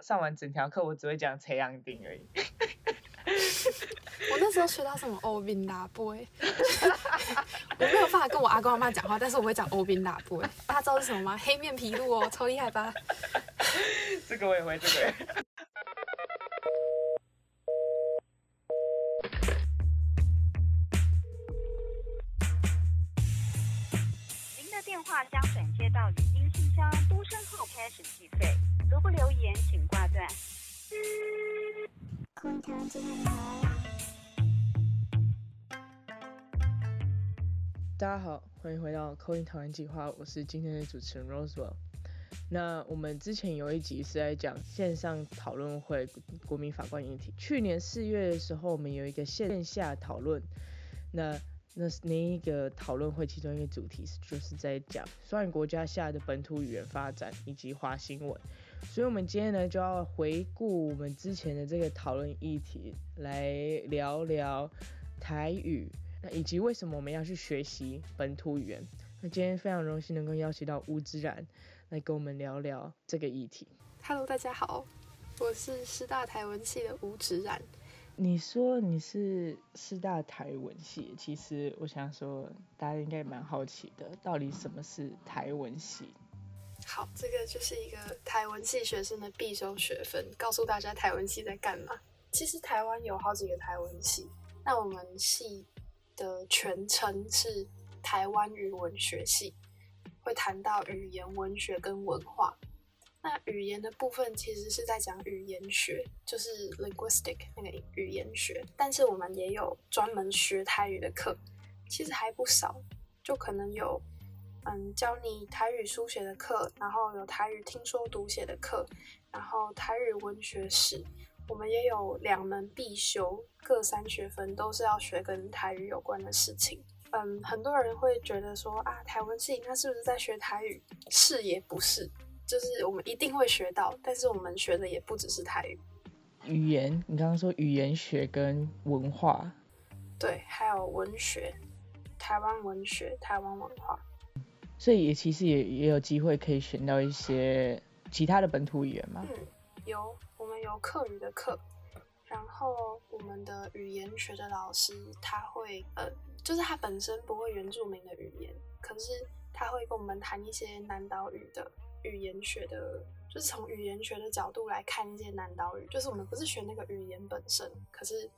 上完整条课，我只会讲垂杨丁而已。我那时候学到什么欧宾达波，我没有办法跟我阿公阿妈讲话，但是我会讲欧宾达波。大家知道是什么吗？黑面皮鹭哦，超厉害吧？这个我也会，这个。大家好，欢迎回到扣音讨论计划，我是今天的主持人 Rosewell。那我们之前有一集是在讲线上讨论会国民法官议题。去年四月的时候，我们有一个线下讨论，那那那一个讨论会其中一个主题就是在讲双语国家下的本土语言发展以及华新闻。所以，我们今天呢就要回顾我们之前的这个讨论议题，来聊聊台语。那以及为什么我们要去学习本土语言？那今天非常荣幸能够邀请到吴之然来跟我们聊聊这个议题。Hello，大家好，我是师大台文系的吴之然。你说你是师大台文系，其实我想说，大家应该蛮好奇的，到底什么是台文系？好，这个就是一个台文系学生的必修学分，告诉大家台文系在干嘛。其实台湾有好几个台文系，那我们系。的全称是台湾语文学系，会谈到语言文学跟文化。那语言的部分其实是在讲语言学，就是 linguistic 那个语言学。但是我们也有专门学台语的课，其实还不少，就可能有嗯教你台语书写的课，然后有台语听说读写的课，然后台语文学史。我们也有两门必修，各三学分，都是要学跟台语有关的事情。嗯，很多人会觉得说啊，台湾系那是不是在学台语？是也不是，就是我们一定会学到，但是我们学的也不只是台语。语言，你刚刚说语言学跟文化，对，还有文学，台湾文学，台湾文化。所以也其实也也有机会可以选到一些其他的本土语言吗？嗯，有。有课语的课，然后我们的语言学的老师他会呃，就是他本身不会原住民的语言，可是他会跟我们谈一些南岛语的语言学的，就是从语言学的角度来看一些南岛语，就是我们不是学那个语言本身，可是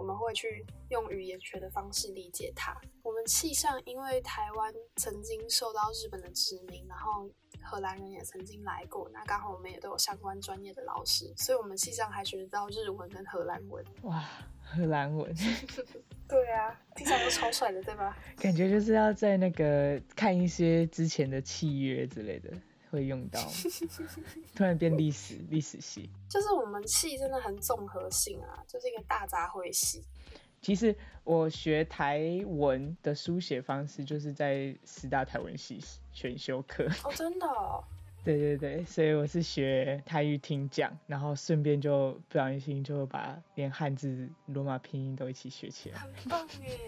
我们会去用语言学的方式理解它。我们气象因为台湾曾经受到日本的殖民，然后。荷兰人也曾经来过，那刚好我们也都有相关专业的老师，所以我们气象还学得到日文跟荷兰文。哇，荷兰文，对啊，听起来都超帅的，对吧？感觉就是要在那个看一些之前的契约之类的会用到，突然变历史历史系，就是我们系真的很综合性啊，就是一个大杂烩系。其实我学台文的书写方式，就是在师大台文系选修课。哦，真的？对对对，所以我是学台语听讲，然后顺便就不小心就把连汉字罗马拼音都一起学起来。很棒耶！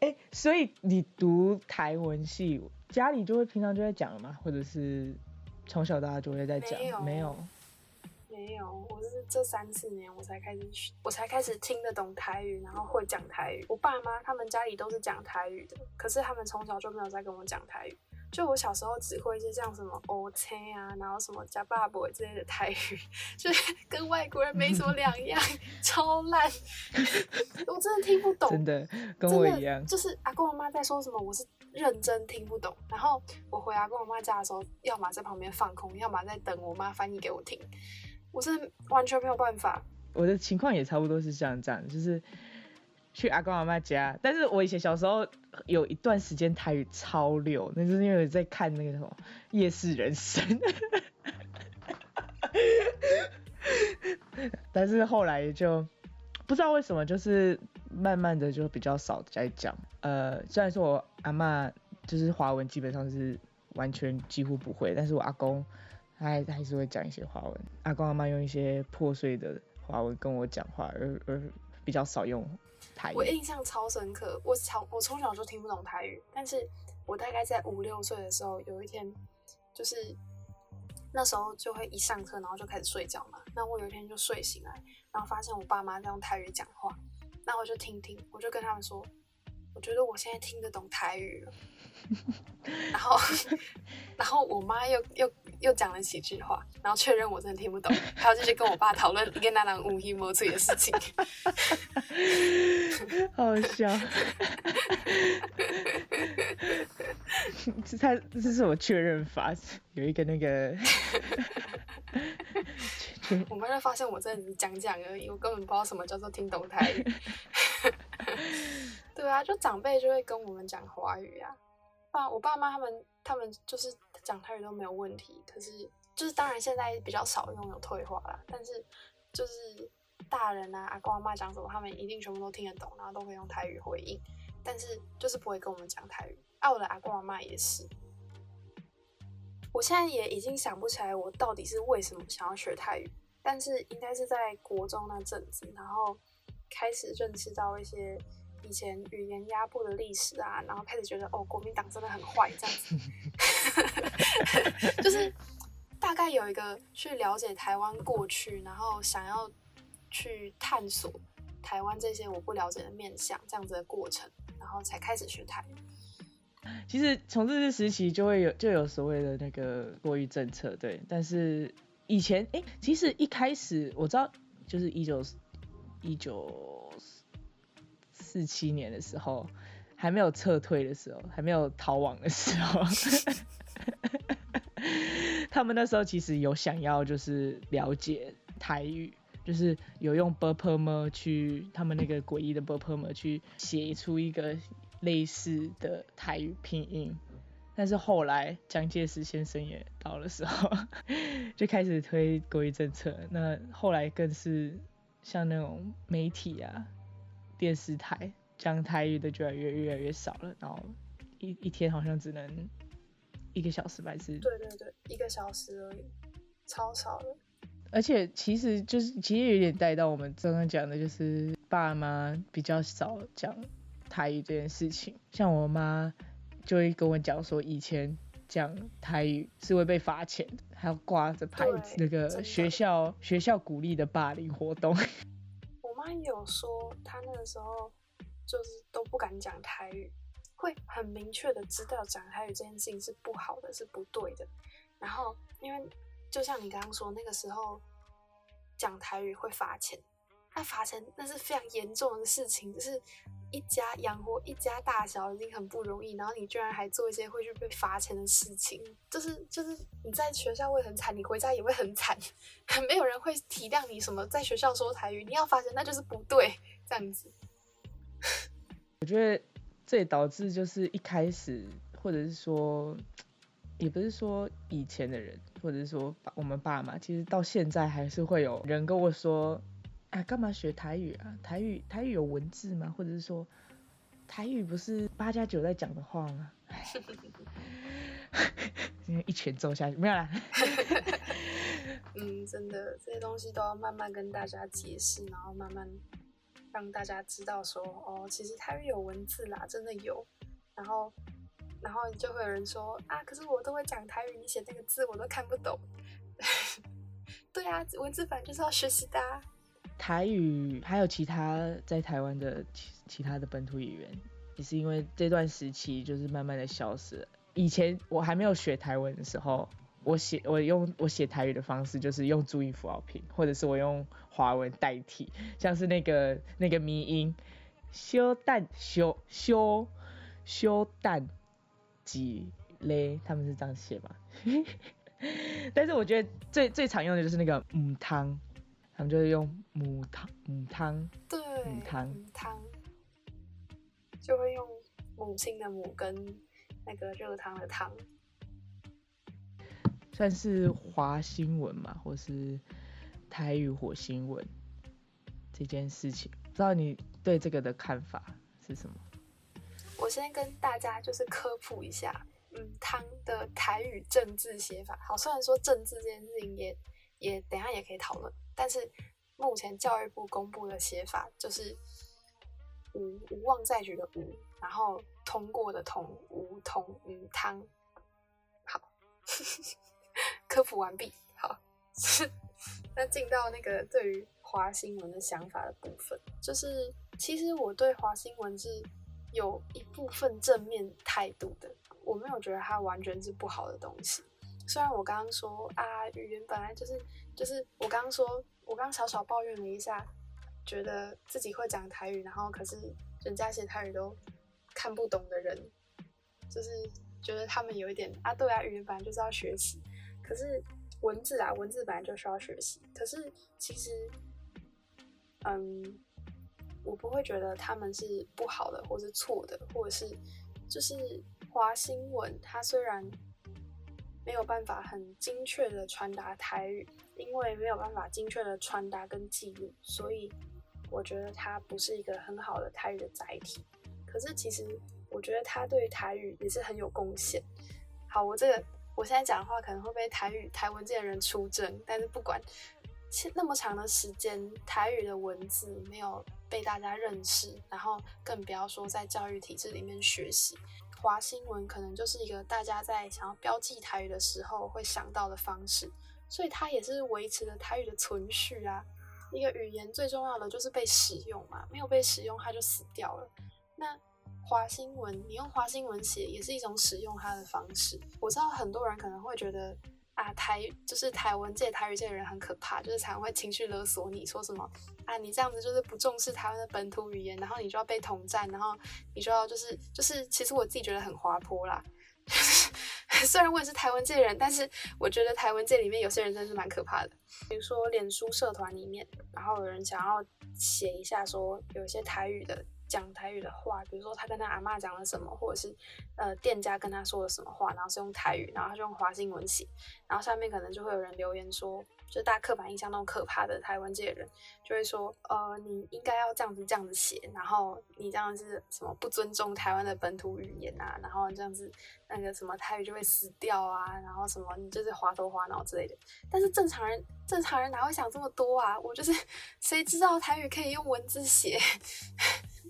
哎，所以你读台文系，家里就会平常就在讲了吗？或者是从小到大就会在讲？没有。没有，我是这三四年我才开始学，我才开始听得懂台语，然后会讲台语。我爸妈他们家里都是讲台语的，可是他们从小就没有在跟我讲台语。就我小时候只会一些像什么 O 车啊，然后什么加爸爸之类的台语，就是跟外国人没什么两样，超烂，我真的听不懂。真的跟我一样，就是阿公阿妈在说什么，我是认真听不懂。然后我回阿公阿妈家的时候，要么在旁边放空，要么在等我妈翻译给我听。我是完全没有办法。我的情况也差不多是像这样，就是去阿公阿妈家。但是我以前小时候有一段时间台语超溜，那是因为在看那个什么《夜市人生》。但是后来就不知道为什么，就是慢慢的就比较少在讲。呃，虽然说我阿妈就是华文基本上是完全几乎不会，但是我阿公。他还还是会讲一些华文，阿公阿妈用一些破碎的华文跟我讲话，而而比较少用台语。我印象超深刻，我从我从小就听不懂台语，但是我大概在五六岁的时候，有一天就是那时候就会一上课，然后就开始睡觉嘛。那我有一天就睡醒来，然后发现我爸妈在用台语讲话，那我就听听，我就跟他们说，我觉得我现在听得懂台语了。然后，然后我妈又又又讲了几句话，然后确认我真的听不懂，还有继续跟我爸讨论一个那两无一莫嘴的事情。好笑。这他这是我确认法，有一个那个。我妈就发现我真的只是讲讲而已，我根本不知道什么叫做听懂台语。对啊，就长辈就会跟我们讲华语啊。爸，我爸妈他们他们就是讲台语都没有问题，可是就是当然现在比较少用，有退化啦。但是就是大人啊，阿公阿妈讲什么，他们一定全部都听得懂，然后都会用台语回应。但是就是不会跟我们讲台语。啊，我的阿公阿妈也是。我现在也已经想不起来我到底是为什么想要学泰语，但是应该是在国中那阵子，然后开始认识到一些。以前语言压迫的历史啊，然后开始觉得哦，国民党真的很坏这样子，就是大概有一个去了解台湾过去，然后想要去探索台湾这些我不了解的面向这样子的过程，然后才开始学台语。其实从这些时期就会有就有所谓的那个国语政策，对，但是以前哎，其实一开始我知道就是一九一九。四七年的时候，还没有撤退的时候，还没有逃亡的时候，他们那时候其实有想要就是了解台语，就是有用 b u r p m e 去他们那个诡异的 b u r p m e 去写出一个类似的台语拼音，但是后来蒋介石先生也到了时候，就开始推国语政策，那后来更是像那种媒体啊。电视台讲台语的就越来越越来越少了，然后一一天好像只能一个小时吧，是？对对对，一个小时而已，超少的。而且其实就是其实有点带到我们刚刚讲的，就是爸妈比较少讲台语这件事情。像我妈就会跟我讲说，以前讲台语是会被罚钱，还要挂着牌子，那个学校学校鼓励的霸凌活动。妈有说，他那个时候就是都不敢讲台语，会很明确的知道讲台语这件事情是不好的，是不对的。然后，因为就像你刚刚说，那个时候讲台语会罚钱，那罚钱那是非常严重的事情，就是一家养活一家大小已经很不容易，然后你居然还做一些会去被罚钱的事情，就是就是你在学校会很惨，你回家也会很惨，没有人会体谅你什么在学校说台语，你要罚钱那就是不对，这样子。我觉得这也导致就是一开始，或者是说，也不是说以前的人，或者是说我们爸妈，其实到现在还是会有人跟我说。啊，干嘛学台语啊？台语台语有文字吗？或者是说，台语不是八加九在讲的话吗？今天 一拳揍下去，没有啦。嗯，真的，这些东西都要慢慢跟大家解释，然后慢慢让大家知道说，哦，其实台语有文字啦，真的有。然后，然后就会有人说，啊，可是我都会讲台语，你写那个字我都看不懂。对啊，文字版就是要学习的。啊台语还有其他在台湾的其其他的本土语言，也是因为这段时期就是慢慢的消失了。以前我还没有学台文的时候，我写我用我写台语的方式就是用注音符号拼，或者是我用华文代替，像是那个那个迷音修蛋修修修蛋几嘞，他们是这样写吧？但是我觉得最最常用的就是那个母汤。他们就是用母汤母汤，对母汤母汤，就会用母亲的母跟那个热汤的汤，算是华新闻嘛，或是台语火星文这件事情，不知道你对这个的看法是什么？我先跟大家就是科普一下，嗯，汤的台语政治写法。好，虽然说政治这件事情也也等下也可以讨论。但是目前教育部公布的写法就是“无无望在举”的“无”，然后通过的“通”无通无汤。好，科普完毕。好，那进到那个对于华新闻的想法的部分，就是其实我对华新闻是有一部分正面态度的，我没有觉得它完全是不好的东西。虽然我刚刚说啊，语言本来就是就是我刚刚说，我刚小小抱怨了一下，觉得自己会讲台语，然后可是人家写台语都看不懂的人，就是觉得他们有一点啊，对啊，语言本来就是要学习，可是文字啊，文字本来就需要学习，可是其实。嗯，我不会觉得他们是不好的，或是错的，或者是就是华新闻，它虽然没有办法很精确的传达台语，因为没有办法精确的传达跟记录，所以我觉得它不是一个很好的台语的载体。可是其实我觉得它对台语也是很有贡献。好，我这个我现在讲的话可能会被台语台文界的人出征，但是不管。那么长的时间，台语的文字没有被大家认识，然后更不要说在教育体制里面学习。华新闻可能就是一个大家在想要标记台语的时候会想到的方式，所以它也是维持了台语的存续啊。一个语言最重要的就是被使用嘛，没有被使用它就死掉了。那华新闻，你用华新闻写也是一种使用它的方式。我知道很多人可能会觉得。啊，台就是台湾界台语界的人很可怕，就是常会情绪勒索你，说什么啊，你这样子就是不重视台湾的本土语言，然后你就要被统战，然后你就要就是就是，其实我自己觉得很滑坡啦。虽然我也是台湾界人，但是我觉得台湾界里面有些人真是蛮可怕的。比如说脸书社团里面，然后有人想要写一下说有一些台语的。讲台语的话，比如说他跟他阿妈讲了什么，或者是呃店家跟他说了什么话，然后是用台语，然后他就用华新文写，然后下面可能就会有人留言说，就大家刻板印象那种可怕的台湾这些人，就会说，呃，你应该要这样子这样子写，然后你这样子什么不尊重台湾的本土语言啊，然后这样子那个什么台语就会死掉啊，然后什么你就是滑头滑脑之类的。但是正常人正常人哪会想这么多啊？我就是谁知道台语可以用文字写？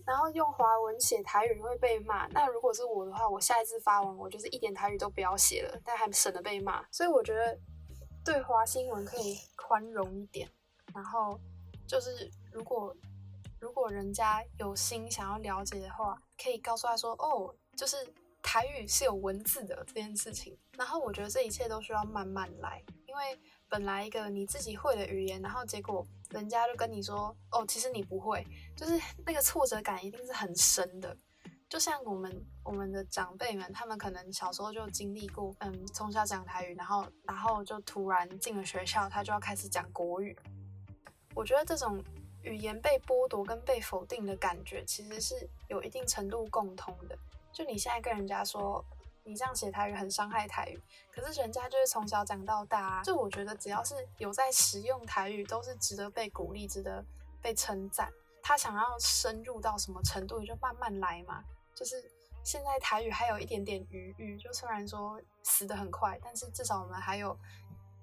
然后用华文写台语会被骂。那如果是我的话，我下一次发文，我就是一点台语都不要写了，但还省得被骂。所以我觉得对华新闻可以宽容一点。然后就是如果如果人家有心想要了解的话，可以告诉他说：“哦，就是台语是有文字的这件事情。”然后我觉得这一切都需要慢慢来，因为本来一个你自己会的语言，然后结果。人家就跟你说哦，其实你不会，就是那个挫折感一定是很深的。就像我们我们的长辈们，他们可能小时候就经历过，嗯，从小讲台语，然后然后就突然进了学校，他就要开始讲国语。我觉得这种语言被剥夺跟被否定的感觉，其实是有一定程度共通的。就你现在跟人家说。你这样写台语很伤害台语，可是人家就是从小讲到大啊，就我觉得只要是有在使用台语，都是值得被鼓励、值得被称赞。他想要深入到什么程度，就慢慢来嘛。就是现在台语还有一点点余裕，就虽然说死的很快，但是至少我们还有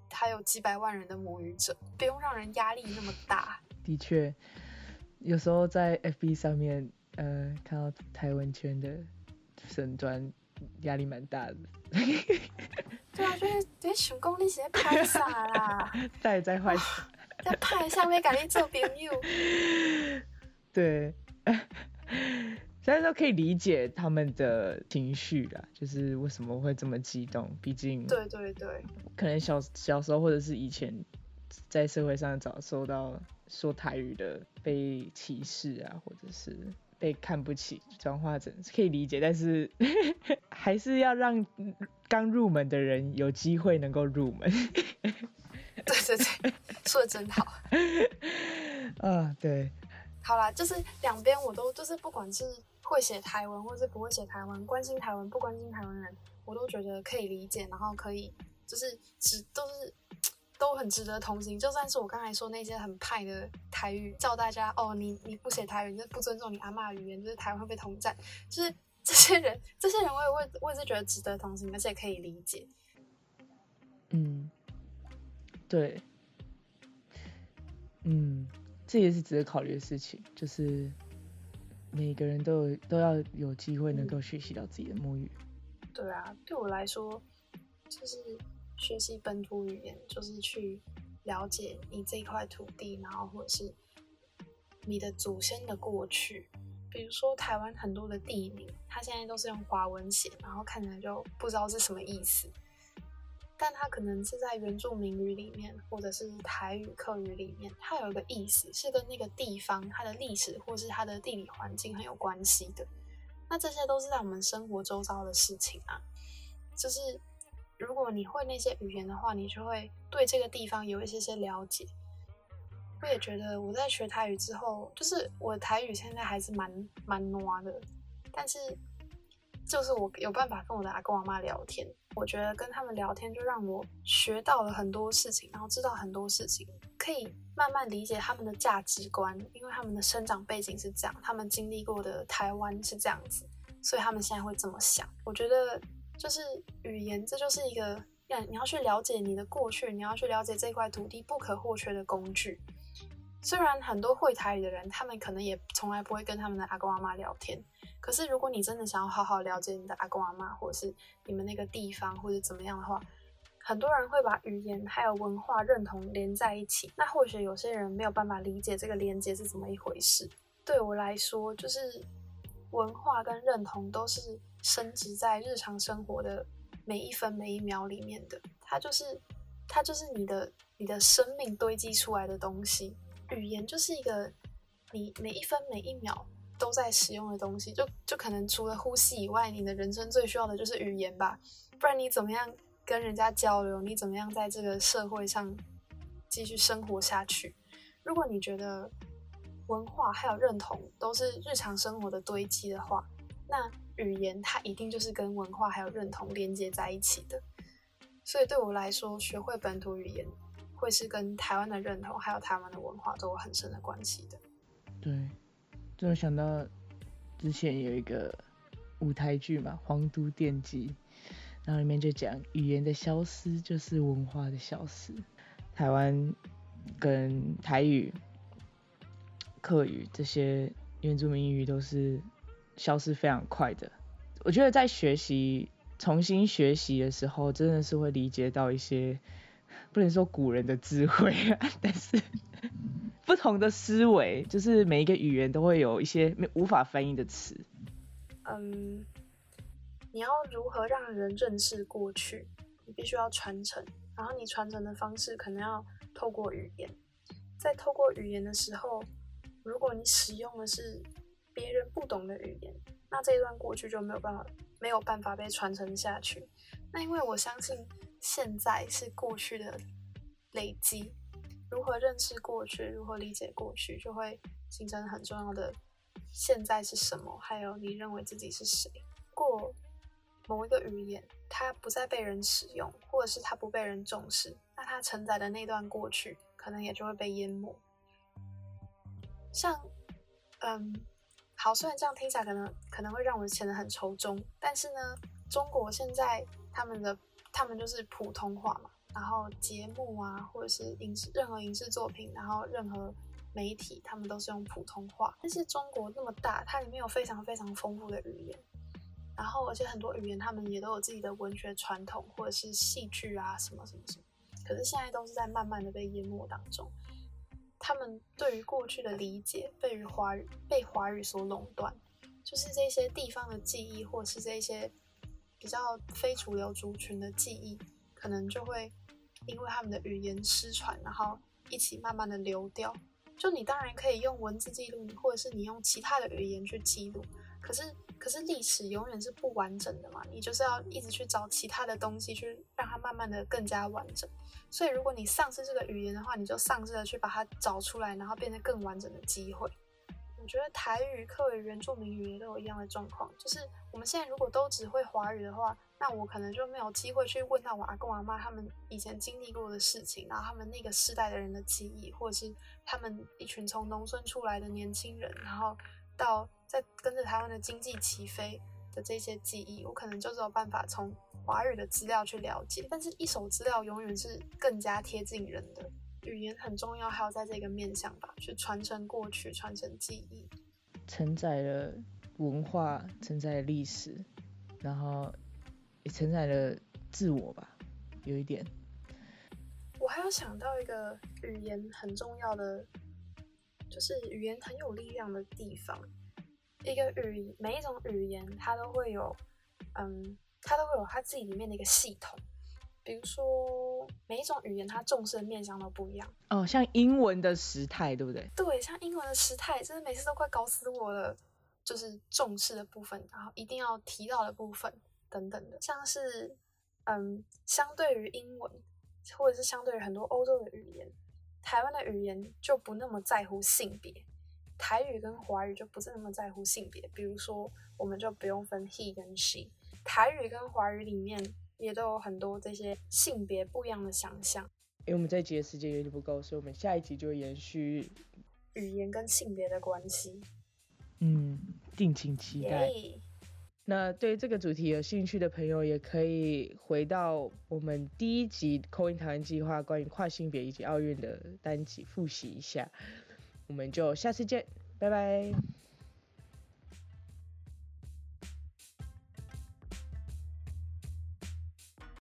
还有几百万人的母语者，不用让人压力那么大。的确，有时候在 FB 上面，呃，看到台湾圈的神专。压力蛮大的，对啊，就是在想讲你是在拍啥啦？在在坏在拍下面跟你做朋友。对，虽然说可以理解他们的情绪啦，就是为什么会这么激动，毕竟对对对，可能小小时候或者是以前在社会上早受到说台语的被歧视啊，或者是。被看不起，转化成可以理解，但是 还是要让刚入门的人有机会能够入门。对对对，说的真好。啊，对。好啦，就是两边我都就是不管是会写台文，或是不会写台文，关心台文不关心台湾人，我都觉得可以理解，然后可以就是只都是。都很值得同情，就算是我刚才说那些很派的台语，叫大家哦，你你不写台语，就是不尊重你阿妈的语言，就是台湾会被统战，就是这些人，这些人我也我，我也是觉得值得同情，而且可以理解。嗯，对，嗯，这也是值得考虑的事情，就是每个人都有都要有机会能够学习到自己的母语。对啊，对我来说，就是。学习本土语言，就是去了解你这块土地，然后或者是你的祖先的过去。比如说台湾很多的地名，它现在都是用华文写，然后看起来就不知道是什么意思。但它可能是在原住民语里面，或者是台语、客语里面，它有一个意思是跟那个地方它的历史或是它的地理环境很有关系的。那这些都是在我们生活周遭的事情啊。就是如果你会那些语言的话，你就会对这个地方有一些些了解。我也觉得我在学台语之后，就是我台语现在还是蛮蛮糯的，但是就是我有办法跟我的阿公阿妈聊天。我觉得跟他们聊天就让我学到了很多事情，然后知道很多事情，可以慢慢理解他们的价值观，因为他们的生长背景是这样，他们经历过的台湾是这样子，所以他们现在会这么想。我觉得就是语言，这就是一个要你要去了解你的过去，你要去了解这块土地不可或缺的工具。虽然很多会台语的人，他们可能也从来不会跟他们的阿公阿妈聊天。可是，如果你真的想要好好了解你的阿公阿妈，或者是你们那个地方，或者怎么样的话，很多人会把语言还有文化认同连在一起。那或许有些人没有办法理解这个连接是怎么一回事。对我来说，就是文化跟认同都是升值在日常生活的每一分每一秒里面的。它就是，它就是你的你的生命堆积出来的东西。语言就是一个你每一分每一秒。都在使用的东西，就就可能除了呼吸以外，你的人生最需要的就是语言吧。不然你怎么样跟人家交流？你怎么样在这个社会上继续生活下去？如果你觉得文化还有认同都是日常生活的堆积的话，那语言它一定就是跟文化还有认同连接在一起的。所以对我来说，学会本土语言会是跟台湾的认同还有台湾的文化都有很深的关系的。对。突然想到，之前有一个舞台剧嘛，《皇都电机》，然后里面就讲语言的消失就是文化的消失。台湾跟台语、客语这些原住民语都是消失非常快的。我觉得在学习、重新学习的时候，真的是会理解到一些，不能说古人的智慧，但是。不同的思维，就是每一个语言都会有一些无法翻译的词。嗯，你要如何让人认识过去？你必须要传承，然后你传承的方式可能要透过语言。在透过语言的时候，如果你使用的是别人不懂的语言，那这一段过去就没有办法没有办法被传承下去。那因为我相信现在是过去的累积。如何认识过去，如何理解过去，就会形成很重要的现在是什么，还有你认为自己是谁。过某一个语言，它不再被人使用，或者是它不被人重视，那它承载的那段过去，可能也就会被淹没。像，嗯，好，虽然这样听起来可能可能会让我显得很愁中，但是呢，中国现在他们的他们就是普通话嘛。然后节目啊，或者是影视任何影视作品，然后任何媒体，他们都是用普通话。但是中国那么大，它里面有非常非常丰富的语言，然后而且很多语言他们也都有自己的文学传统，或者是戏剧啊什么什么什么。可是现在都是在慢慢的被淹没当中。他们对于过去的理解被于华语被华语所垄断，就是这些地方的记忆，或是这些比较非主流族群的记忆，可能就会。因为他们的语言失传，然后一起慢慢的流掉。就你当然可以用文字记录，或者是你用其他的语言去记录。可是，可是历史永远是不完整的嘛，你就是要一直去找其他的东西，去让它慢慢的更加完整。所以，如果你丧失这个语言的话，你就丧失了去把它找出来，然后变得更完整的机会。我觉得台语、客语、原住民语言都有一样的状况，就是我们现在如果都只会华语的话。那我可能就没有机会去问到我阿公阿妈他们以前经历过的事情，然后他们那个世代的人的记忆，或者是他们一群从农村出来的年轻人，然后到在跟着台湾的经济起飞的这些记忆，我可能就只有办法从华语的资料去了解。但是，一手资料永远是更加贴近人的。语言很重要，还有在这个面向吧，去传承过去，传承记忆，承载了文化，承载了历史，然后也。承载了自我吧，有一点。我还有想到一个语言很重要的，就是语言很有力量的地方。一个语每一种语言，它都会有，嗯，它都会有它自己里面的一个系统。比如说，每一种语言它重视的面向都不一样。哦，像英文的时态，对不对？对，像英文的时态，真的每次都快搞死我了。就是重视的部分，然后一定要提到的部分等等的，像是，嗯，相对于英文，或者是相对于很多欧洲的语言，台湾的语言就不那么在乎性别。台语跟华语就不是那么在乎性别，比如说，我们就不用分 he 跟 she。台语跟华语里面也都有很多这些性别不一样的想象。因为我们这集的时间有点不够，所以我们下一集就延续语言跟性别的关系。嗯，敬请期待。那对这个主题有兴趣的朋友，也可以回到我们第一集《口音台湾计划》关于跨性别以及奥运的单集复习一下。我们就下次见，拜拜。